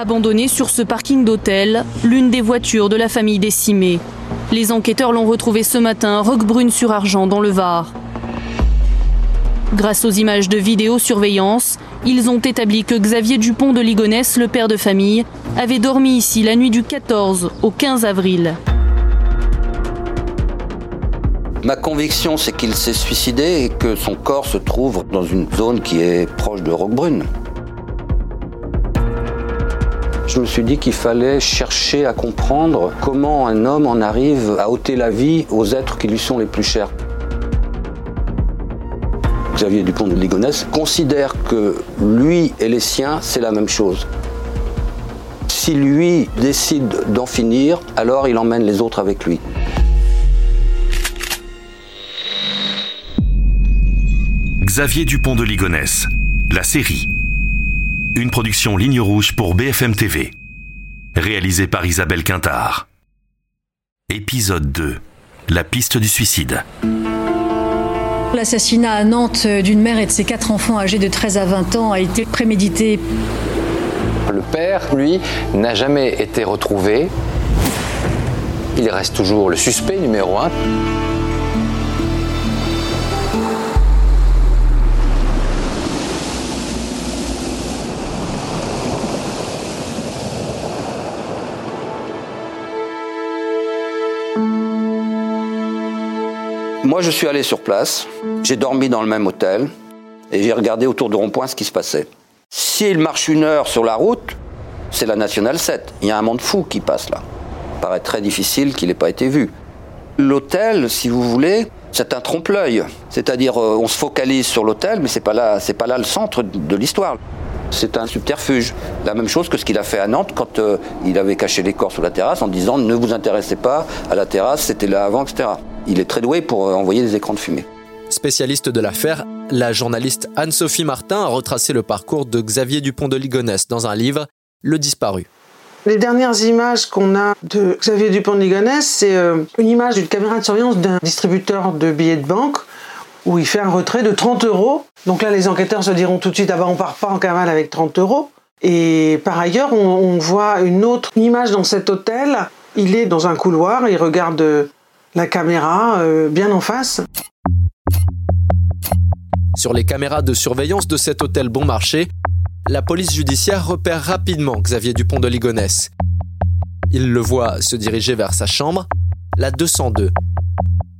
Abandonnée sur ce parking d'hôtel, l'une des voitures de la famille décimée. Les enquêteurs l'ont retrouvée ce matin, Roquebrune sur Argent, dans le Var. Grâce aux images de vidéosurveillance, ils ont établi que Xavier Dupont de Ligonnès, le père de famille, avait dormi ici la nuit du 14 au 15 avril. Ma conviction, c'est qu'il s'est suicidé et que son corps se trouve dans une zone qui est proche de Roquebrune. Je me suis dit qu'il fallait chercher à comprendre comment un homme en arrive à ôter la vie aux êtres qui lui sont les plus chers. Xavier Dupont de Ligonnès considère que lui et les siens, c'est la même chose. Si lui décide d'en finir, alors il emmène les autres avec lui. Xavier Dupont de Ligonnès, la série. Une production ligne rouge pour BFM TV. Réalisée par Isabelle Quintard. Épisode 2. La piste du suicide. L'assassinat à Nantes d'une mère et de ses quatre enfants âgés de 13 à 20 ans a été prémédité. Le père, lui, n'a jamais été retrouvé. Il reste toujours le suspect numéro un. Moi, je suis allé sur place, j'ai dormi dans le même hôtel et j'ai regardé autour de rond-point ce qui se passait. S'il marche une heure sur la route, c'est la nationale 7. Il y a un monde fou qui passe là. Il paraît très difficile qu'il n'ait pas été vu. L'hôtel, si vous voulez, c'est un trompe-l'œil. C'est-à-dire, euh, on se focalise sur l'hôtel, mais c'est pas là, pas là le centre de l'histoire. C'est un subterfuge. La même chose que ce qu'il a fait à Nantes quand euh, il avait caché les corps sous la terrasse en disant ne vous intéressez pas à la terrasse, c'était là avant, etc. Il est très doué pour euh, envoyer des écrans de fumée. Spécialiste de l'affaire, la journaliste Anne-Sophie Martin a retracé le parcours de Xavier Dupont de Ligonnès dans un livre, Le disparu. Les dernières images qu'on a de Xavier Dupont de Ligonnès, c'est euh, une image d'une caméra de surveillance d'un distributeur de billets de banque où il fait un retrait de 30 euros. Donc là, les enquêteurs se diront tout de suite, ah bah on part pas en cavale avec 30 euros. Et par ailleurs, on, on voit une autre image dans cet hôtel. Il est dans un couloir, il regarde la caméra euh, bien en face. Sur les caméras de surveillance de cet hôtel bon marché, la police judiciaire repère rapidement Xavier Dupont de Ligonnès. Il le voit se diriger vers sa chambre, la 202.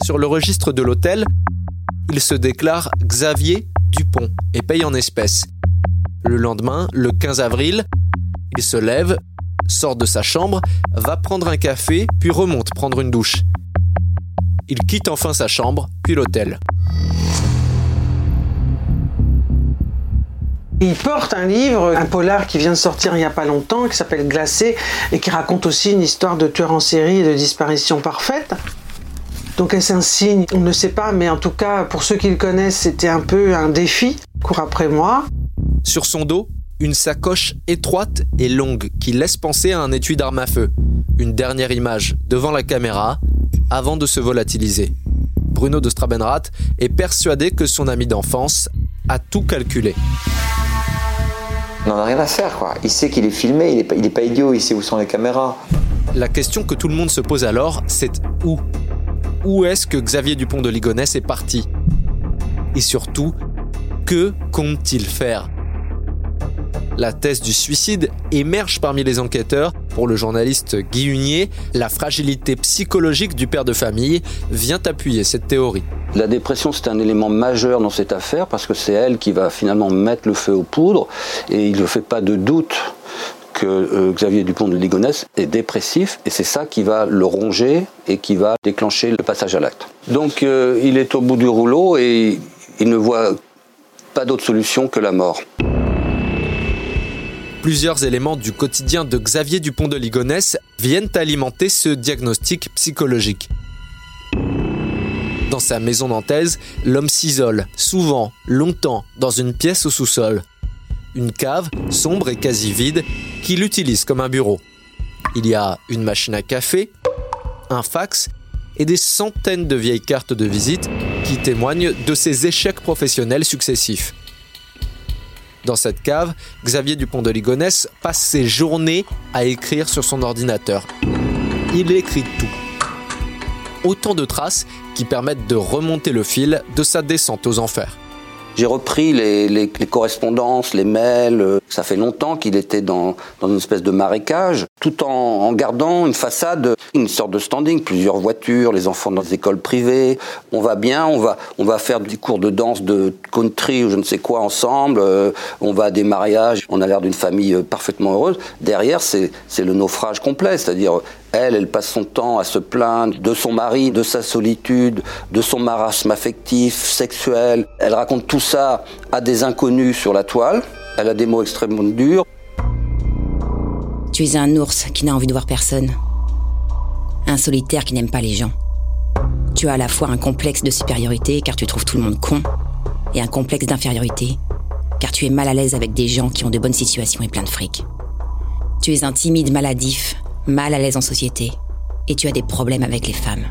Sur le registre de l'hôtel, il se déclare Xavier Dupont et paye en espèces. Le lendemain, le 15 avril, il se lève, sort de sa chambre, va prendre un café, puis remonte prendre une douche. Il quitte enfin sa chambre, puis l'hôtel. Il porte un livre, un polar qui vient de sortir il n'y a pas longtemps, qui s'appelle Glacé, et qui raconte aussi une histoire de tueur en série et de disparition parfaite. Donc est-ce un signe? On ne sait pas, mais en tout cas, pour ceux qui le connaissent, c'était un peu un défi. Cours après moi. Sur son dos, une sacoche étroite et longue qui laisse penser à un étui d'arme à feu. Une dernière image devant la caméra avant de se volatiliser. Bruno de Strabenrath est persuadé que son ami d'enfance a tout calculé. On n'en a rien à faire, quoi. Il sait qu'il est filmé, il n'est pas, il est pas idiot, il sait où sont les caméras. La question que tout le monde se pose alors, c'est où? Où est-ce que Xavier Dupont de Ligonnès est parti? Et surtout, que compte-t-il faire? La thèse du suicide émerge parmi les enquêteurs. Pour le journaliste Guy Hunier, la fragilité psychologique du père de famille vient appuyer cette théorie. La dépression, c'est un élément majeur dans cette affaire parce que c'est elle qui va finalement mettre le feu aux poudres et il ne fait pas de doute que euh, Xavier Dupont de Ligonnès est dépressif et c'est ça qui va le ronger et qui va déclencher le passage à l'acte. Donc euh, il est au bout du rouleau et il ne voit pas d'autre solution que la mort. Plusieurs éléments du quotidien de Xavier Dupont de Ligonnès viennent alimenter ce diagnostic psychologique. Dans sa maison nantaise, l'homme s'isole, souvent, longtemps, dans une pièce au sous-sol. Une cave, sombre et quasi vide, qu'il utilise comme un bureau. Il y a une machine à café, un fax et des centaines de vieilles cartes de visite qui témoignent de ses échecs professionnels successifs. Dans cette cave, Xavier Dupont de Ligonnès passe ses journées à écrire sur son ordinateur. Il écrit tout. Autant de traces qui permettent de remonter le fil de sa descente aux enfers. J'ai repris les, correspondances, les mails. Euh, ça fait longtemps qu'il était dans, une espèce de marécage, tout en, gardant une façade, une sorte de standing, plusieurs voitures, les enfants dans des écoles privées. On va bien, on va, on va faire des cours de danse, de country ou je ne sais quoi ensemble. Euh, on va à des mariages. On a l'air d'une famille euh, parfaitement heureuse. Derrière, c'est le naufrage complet, c'est-à-dire elle, elle passe son temps à se plaindre de son mari, de sa solitude, de son marasme affectif, sexuel. Elle raconte tout ça à des inconnus sur la toile. Elle a des mots extrêmement durs. Tu es un ours qui n'a envie de voir personne. Un solitaire qui n'aime pas les gens. Tu as à la fois un complexe de supériorité car tu trouves tout le monde con, et un complexe d'infériorité car tu es mal à l'aise avec des gens qui ont de bonnes situations et plein de fric. Tu es un timide maladif mal à l'aise en société, et tu as des problèmes avec les femmes.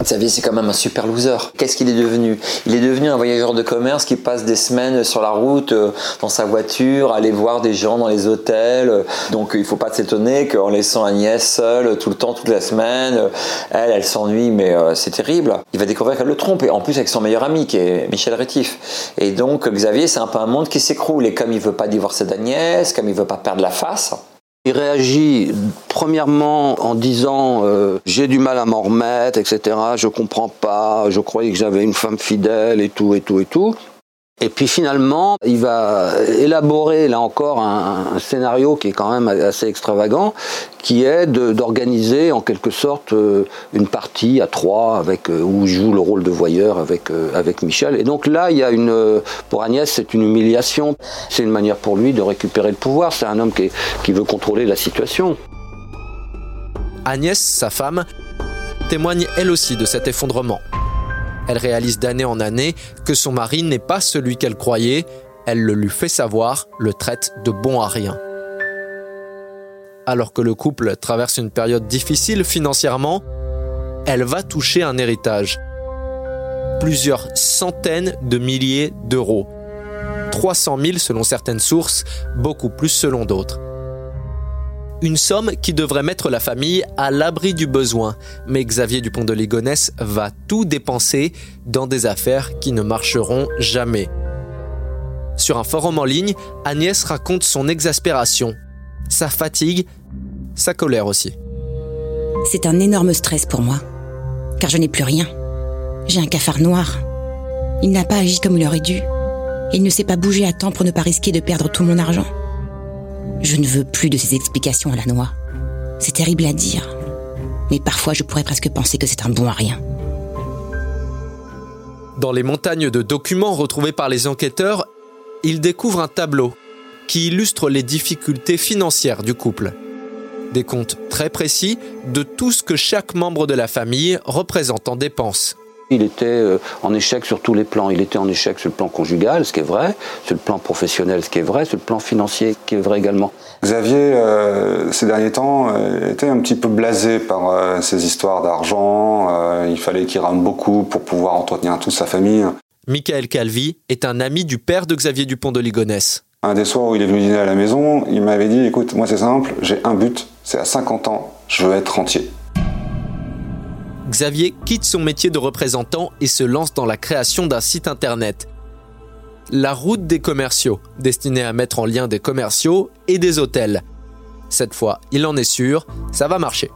Xavier, c'est quand même un super loser. Qu'est-ce qu'il est devenu? Il est devenu un voyageur de commerce qui passe des semaines sur la route, euh, dans sa voiture, aller voir des gens dans les hôtels. Donc il ne faut pas s'étonner qu'en laissant Agnès seule tout le temps, toute la semaine, elle, elle s'ennuie, mais euh, c'est terrible. Il va découvrir qu'elle le trompe, et en plus avec son meilleur ami, qui est Michel Rétif. Et donc Xavier, c'est un peu un monde qui s'écroule. Et comme il veut pas divorcer d'Agnès, comme il veut pas perdre la face, il réagit premièrement en disant euh, j'ai du mal à m'en remettre, etc. Je comprends pas, je croyais que j'avais une femme fidèle et tout et tout et tout. Et puis finalement, il va élaborer là encore un, scénario qui est quand même assez extravagant, qui est d'organiser en quelque sorte euh, une partie à trois avec euh, où il joue le rôle de voyeur avec euh, avec Michel. Et donc là, il y a une pour Agnès, c'est une humiliation. C'est une manière pour lui de récupérer le pouvoir. C'est un homme qui, qui veut contrôler la situation. Agnès, sa femme, témoigne elle aussi de cet effondrement. Elle réalise d'année en année que son mari n'est pas celui qu'elle croyait. Elle le lui fait savoir, le traite de bon à rien. Alors que le couple traverse une période difficile financièrement, elle va toucher un héritage. Plusieurs centaines de milliers d'euros. 300 000 selon certaines sources, beaucoup plus selon d'autres. Une somme qui devrait mettre la famille à l'abri du besoin. Mais Xavier Dupont de Ligonnès va tout dépenser dans des affaires qui ne marcheront jamais. Sur un forum en ligne, Agnès raconte son exaspération, sa fatigue, sa colère aussi. C'est un énorme stress pour moi, car je n'ai plus rien. J'ai un cafard noir. Il n'a pas agi comme il aurait dû. Il ne s'est pas bougé à temps pour ne pas risquer de perdre tout mon argent. Je ne veux plus de ces explications à la noix. C'est terrible à dire, mais parfois je pourrais presque penser que c'est un bon à rien. Dans les montagnes de documents retrouvés par les enquêteurs, ils découvrent un tableau qui illustre les difficultés financières du couple. Des comptes très précis de tout ce que chaque membre de la famille représente en dépenses. Il était euh, en échec sur tous les plans. Il était en échec sur le plan conjugal, ce qui est vrai, sur le plan professionnel, ce qui est vrai, sur le plan financier, ce qui est vrai également. Xavier, euh, ces derniers temps, euh, était un petit peu blasé par ces histoires d'argent. il fallait qu'il rame beaucoup pour pouvoir entretenir toute sa famille. Michael Calvi est un ami du père de Xavier Dupont de Ligonnès. Un des soirs où il est venu dîner à la maison, il m'avait dit écoute, moi c'est simple, j'ai un but, c'est à 50 ans, je veux être rentier. Xavier quitte son métier de représentant et se lance dans la création d'un site internet. La route des commerciaux, destiné à mettre en lien des commerciaux et des hôtels. Cette fois, il en est sûr, ça va marcher.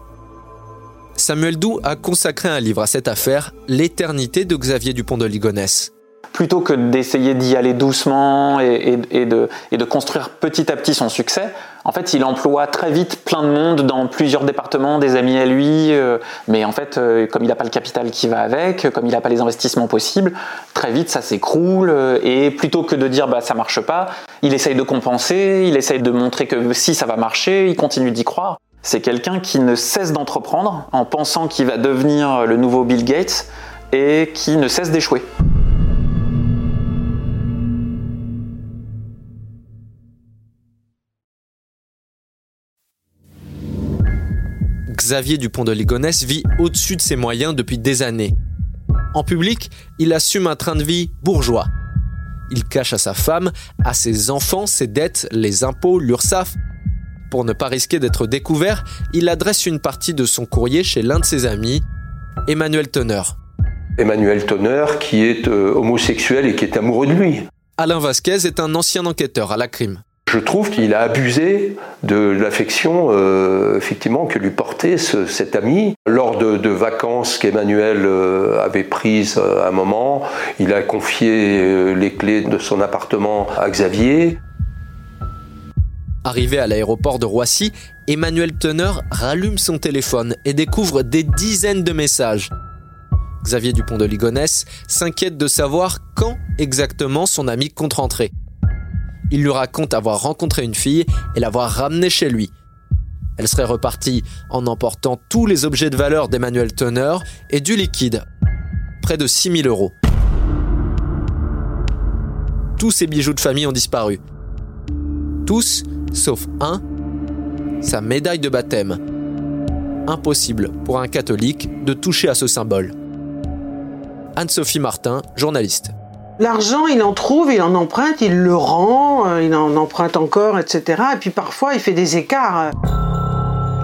Samuel Doux a consacré un livre à cette affaire, L'éternité de Xavier Dupont de Ligonnès plutôt que d'essayer d'y aller doucement et, de, construire petit à petit son succès, en fait, il emploie très vite plein de monde dans plusieurs départements, des amis à lui, euh, mais en fait, euh, comme il n'a pas le capital qui va avec, comme il n'a pas les investissements possibles, très vite ça s'écroule, euh, et plutôt que de dire bah ça marche pas, il essaye de compenser, il essaye de montrer que si ça va marcher, il continue d'y croire. C'est quelqu'un qui ne cesse d'entreprendre en pensant qu'il va devenir le nouveau Bill Gates et qui ne cesse d'échouer. Xavier Dupont de Ligonnès vit au-dessus de ses moyens depuis des années. En public, il assume un train de vie bourgeois. Il cache à sa femme, à ses enfants, ses dettes, les impôts, l'URSSAF. Pour ne pas risquer d'être découvert, il adresse une partie de son courrier chez l'un de ses amis, Emmanuel Tonner. Emmanuel Tonner qui est euh, homosexuel et qui est amoureux de lui. Alain Vasquez est un ancien enquêteur à la crime. Je trouve qu'il a abusé de l'affection euh, effectivement que lui portait cet ami. Lors de, vacances qu'Emmanuel euh, avait prises à un moment, il a confié les clés de son appartement à Xavier. Arrivé à l'aéroport de Roissy, Emmanuel Teneur rallume son téléphone et découvre des dizaines de messages. Xavier Dupont de Ligonnès s'inquiète de savoir quand exactement son ami compte rentrer. Il lui raconte avoir rencontré une fille et l'avoir ramenée chez lui. Elle serait repartie en emportant tous les objets de valeur d'Emmanuel Teneur et du liquide, près de 6000 euros. Tous ses bijoux de famille ont disparu. Tous sauf un, sa médaille de baptême. Impossible pour un catholique de toucher à ce symbole. Anne-Sophie Martin, journaliste. L'argent, il en trouve, il en emprunte, il le rend, euh, il en emprunte encore, etc. Et puis parfois, il fait des écarts.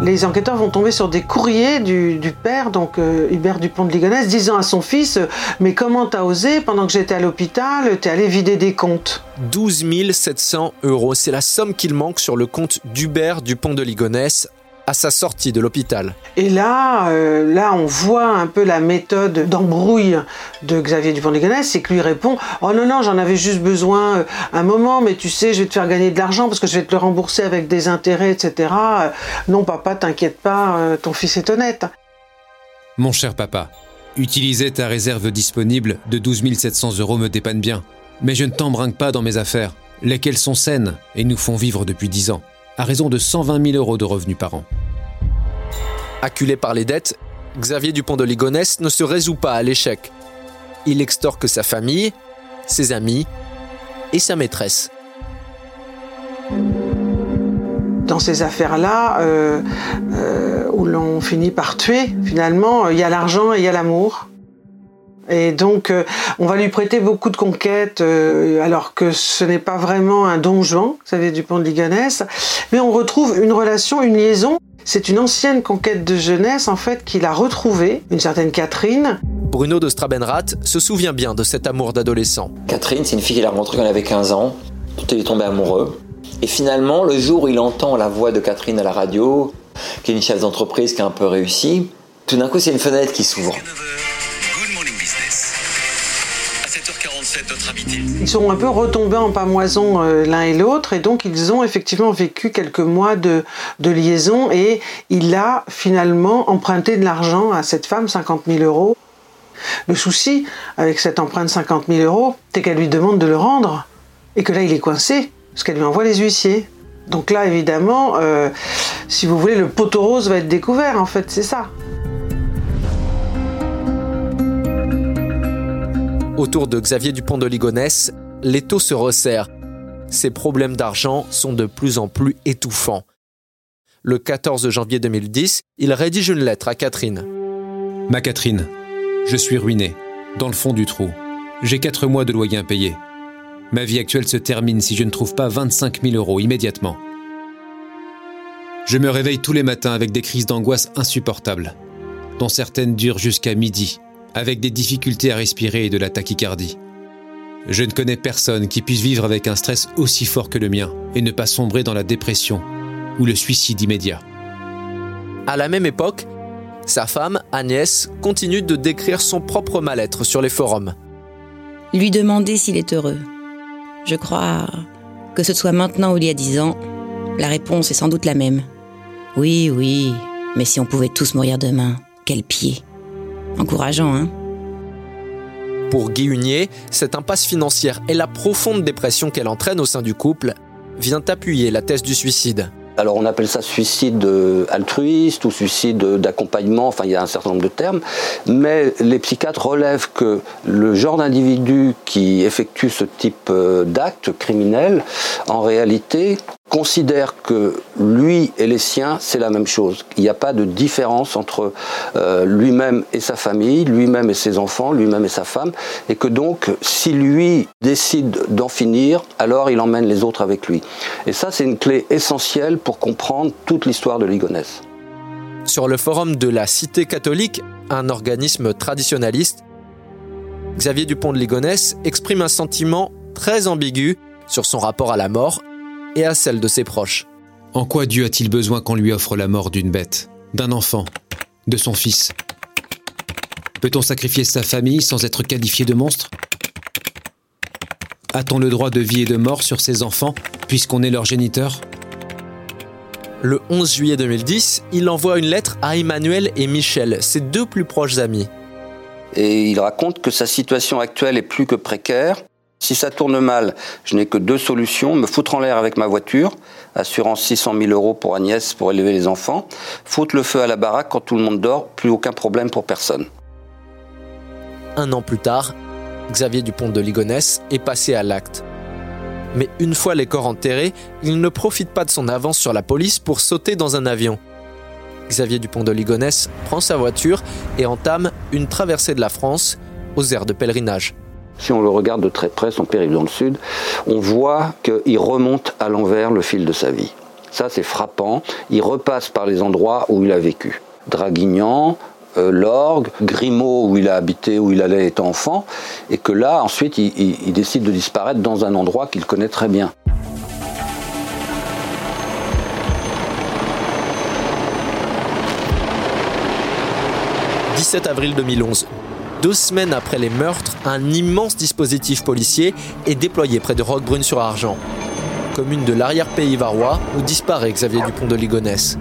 Les enquêteurs vont tomber sur des courriers du, père, donc euh, Hubert Dupont de Ligonnès, disant à son fils Mais comment t'as osé, pendant que j'étais à l'hôpital, t'es allé vider des comptes 12 700 euros, c'est la somme qu'il manque sur le compte d'Hubert Dupont de Ligonnès à sa sortie de l'hôpital. Et là, euh, là, on voit un peu la méthode d'embrouille de Xavier Dupont-Ligonnès, c'est que lui répond Oh non, non, j'en avais juste besoin euh, un moment, mais tu sais, je vais te faire gagner de l'argent parce que je vais te le rembourser avec des intérêts, etc. Euh, non, papa, t'inquiète pas, ton fils est honnête. Mon cher papa, utiliser ta réserve disponible de 12 700 euros me dépanne bien, mais je ne t'embrinque pas dans mes affaires, lesquelles sont saines et nous font vivre depuis 10 ans à raison de 120 000 euros de revenus par an. Acculé par les dettes, Xavier Dupont de Ligonnès ne se résout pas à l'échec. Il extorque sa famille, ses amis et sa maîtresse. Dans ces affaires-là, euh, euh, où l'on finit par tuer, finalement, il y a l'argent et il y a l'amour. Et donc, euh, on va lui prêter beaucoup de conquêtes, euh, alors que ce n'est pas vraiment un don Juan, vous savez, du pont de Ligonnès. Mais on retrouve une relation, une liaison. C'est une ancienne conquête de jeunesse, en fait, qu'il a retrouvée, une certaine Catherine. Bruno de Strabenrath se souvient bien de cet amour d'adolescent. Catherine, c'est une fille qu'il a rencontrée quand elle avait 15 ans, dont il est tombé amoureux. Et finalement, le jour où il entend la voix de Catherine à la radio, qui est une chef d'entreprise qui a un peu réussi, tout d'un coup, c'est une fenêtre qui s'ouvre. Ils sont un peu retombés en pamoison euh, l'un et l'autre et donc ils ont effectivement vécu quelques mois de, liaison et il a finalement emprunté de l'argent à cette femme, 50 000 euros. Le souci avec cette empreinte de 50 000 euros, c'est qu'elle lui demande de le rendre et que là il est coincé parce qu'elle lui envoie les huissiers. Donc là évidemment, euh, si vous voulez, le poteau rose va être découvert en fait, c'est ça. Autour de Xavier Dupont de Ligonnès, l'étau se resserre. Ses problèmes d'argent sont de plus en plus étouffants. Le 14 janvier 2010, il rédige une lettre à Catherine. Ma Catherine, je suis ruiné, dans le fond du trou. J'ai quatre mois de loyer impayé. Ma vie actuelle se termine si je ne trouve pas 25 000 euros immédiatement. Je me réveille tous les matins avec des crises d'angoisse insupportables, dont certaines durent jusqu'à midi avec des difficultés à respirer et de la tachycardie. Je ne connais personne qui puisse vivre avec un stress aussi fort que le mien et ne pas sombrer dans la dépression ou le suicide immédiat. À la même époque, sa femme, Agnès, continue de décrire son propre mal-être sur les forums. Lui demander s'il est heureux. Je crois que ce soit maintenant ou il y a dix ans, la réponse est sans doute la même. Oui, oui, mais si on pouvait tous mourir demain, quel pied encourageant, hein Pour Guy Hunier, cette impasse financière et la profonde dépression qu'elle entraîne au sein du couple vient appuyer la thèse du suicide. Alors on appelle ça suicide euh, altruiste ou suicide d'accompagnement, enfin il y a un certain nombre de termes, mais les psychiatres relèvent que le genre d'individu qui effectue ce type euh, d'acte criminel, en réalité, considère que lui et les siens, c'est la même chose. Il n'y a pas de différence entre euh, lui-même et sa famille, lui-même et ses enfants, lui-même et sa femme, et que donc, si lui décide d'en finir, alors il emmène les autres avec lui. Et ça, c'est une clé essentielle pour comprendre toute l'histoire de Ligonesse. Sur le forum de la Cité catholique, un organisme traditionnaliste, Xavier Dupont de Ligonnès exprime un sentiment très ambigu sur son rapport à la mort et à celle de ses proches. En quoi Dieu a-t-il besoin qu'on lui offre la mort d'une bête, d'un enfant, de son fils? Peut-on sacrifier sa famille sans être qualifié de monstre? A-t-on le droit de vie et de mort sur ses enfants, puisqu'on est leur géniteur? Le 11 juillet 2010, il envoie une lettre à Emmanuel et Michel, ses deux plus proches amis. Et il raconte que sa situation actuelle est plus que précaire, si ça tourne mal, je n'ai que deux solutions. Me foutre en l'air avec ma voiture, assurance 600 000 euros pour Agnès pour élever les enfants. Foutre le feu à la baraque quand tout le monde dort, plus aucun problème pour personne. Un an plus tard, Xavier Dupont de Ligonnès est passé à l'acte. Mais une fois les corps enterrés, il ne profite pas de son avance sur la police pour sauter dans un avion. Xavier Dupont de Ligonnès prend sa voiture et entame une traversée de la France aux aires de pèlerinage si on le regarde de très près, son périple dans le sud, on voit qu'il remonte à l'envers le fil de sa vie. Ça, c'est frappant. Il repasse par les endroits où il a vécu. Draguignan, euh, Lorgue, Grimaud, où il a habité, où il allait être enfant, et que là, ensuite, il, décide de disparaître dans un endroit qu'il connaît très bien. « 17 avril 2011, deux semaines après les meurtres, un immense dispositif policier est déployé près de Roquebrune-sur-Argent, commune de l'arrière-pays varois où disparaît Xavier Dupont de Ligonnès.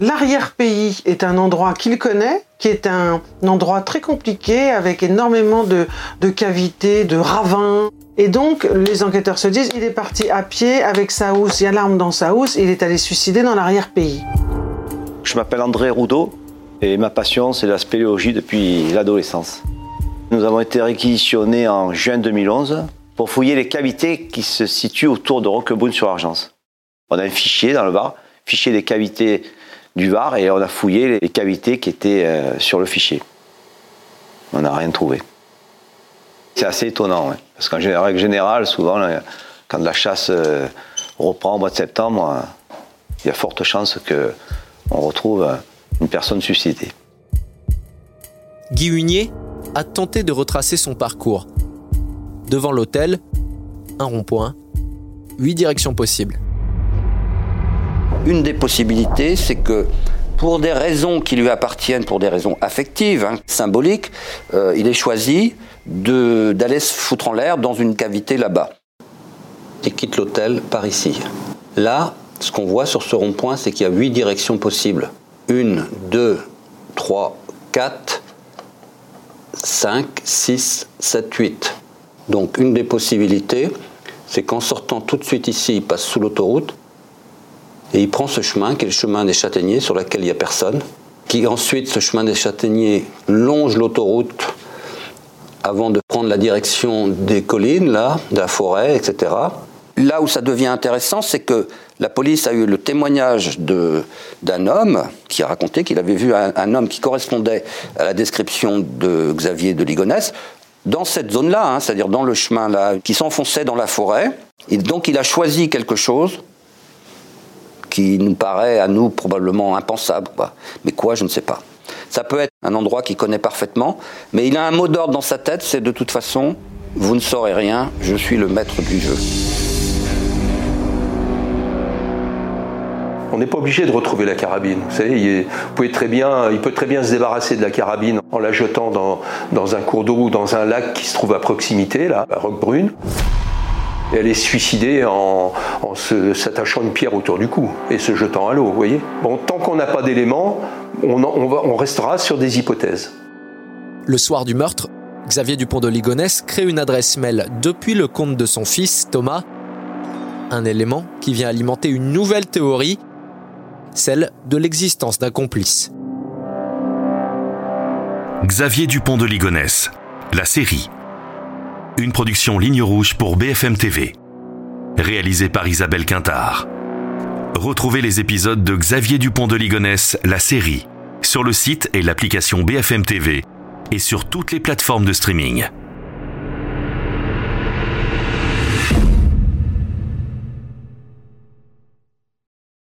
L'arrière-pays est un endroit qu'il connaît, qui est un endroit très compliqué avec énormément de, cavités, de ravins. Et donc, les enquêteurs se disent, il est parti à pied avec sa housse, il y a l'arme dans sa housse, il est allé suicider dans l'arrière-pays. Je m'appelle André Roudot et ma passion c'est la spéléologie depuis l'adolescence. Nous avons été réquisitionnés en juin 2011 pour fouiller les cavités qui se situent autour de Roquebrune-sur-Argence. On a un fichier dans le Var, fichier des cavités du Var, et on a fouillé les cavités qui étaient euh, sur le fichier. On n'a rien trouvé. C'est assez étonnant, parce qu'en règle générale, souvent, quand la chasse euh, reprend au mois de septembre, il y a forte chance que on retrouve euh, une personne suicidée. Guy Hunier a tenté de retracer son parcours. Devant l'hôtel, un rond-point, huit directions possibles. Une des possibilités, c'est que pour des raisons qui lui appartiennent, pour des raisons affectives, hein, symboliques, euh, il ait choisi d'aller se foutre en l'air dans une cavité là-bas. Il quitte l'hôtel par ici. Là, ce qu'on voit sur ce rond-point, c'est qu'il y a huit directions possibles. Une, deux, trois, quatre, cinq, six, sept, huit. Donc une des possibilités, c'est qu'en sortant tout de suite ici, il passe sous l'autoroute et il prend ce chemin qui est le chemin des châtaigniers sur lequel il n'y a personne, qui ensuite, ce chemin des châtaigniers, longe l'autoroute avant de prendre la direction des collines, là, de la forêt, etc. Là où ça devient intéressant, c'est que la police a eu le témoignage d'un homme qui a raconté qu'il avait vu un, homme qui correspondait à la description de Xavier de Ligonnès dans cette zone-là, hein, c'est-à-dire dans le chemin là, qui s'enfonçait dans la forêt. Et donc il a choisi quelque chose qui nous paraît à nous probablement impensable. Mais quoi, je ne sais pas. Ça peut être un endroit qu'il connaît parfaitement, mais il a un mot d'ordre dans sa tête, c'est de toute façon, vous ne saurez rien, je suis le maître du jeu. On n'est pas obligé de retrouver la carabine. Vous savez, il, pouvez très bien, il peut très bien se débarrasser de la carabine en la jetant dans, un cours d'eau ou dans un lac qui se trouve à proximité, là, à Roquebrune. Et elle est suicidée en, s'attachant une pierre autour du cou et se jetant à l'eau, voyez. Bon, tant qu'on n'a pas d'éléments, on, on restera sur des hypothèses. Le soir du meurtre, Xavier Dupont de Ligonnès crée une adresse mail depuis le compte de son fils, Thomas. Un élément qui vient alimenter une nouvelle théorie celle de l'existence d'un complice. Xavier Dupont de Ligonnès, la série. Une production ligne rouge pour BFM TV. Réalisée par Isabelle Quintard. Retrouvez les épisodes de Xavier Dupont de Ligonnès, la série, sur le site et l'application BFM TV et sur toutes les plateformes de streaming.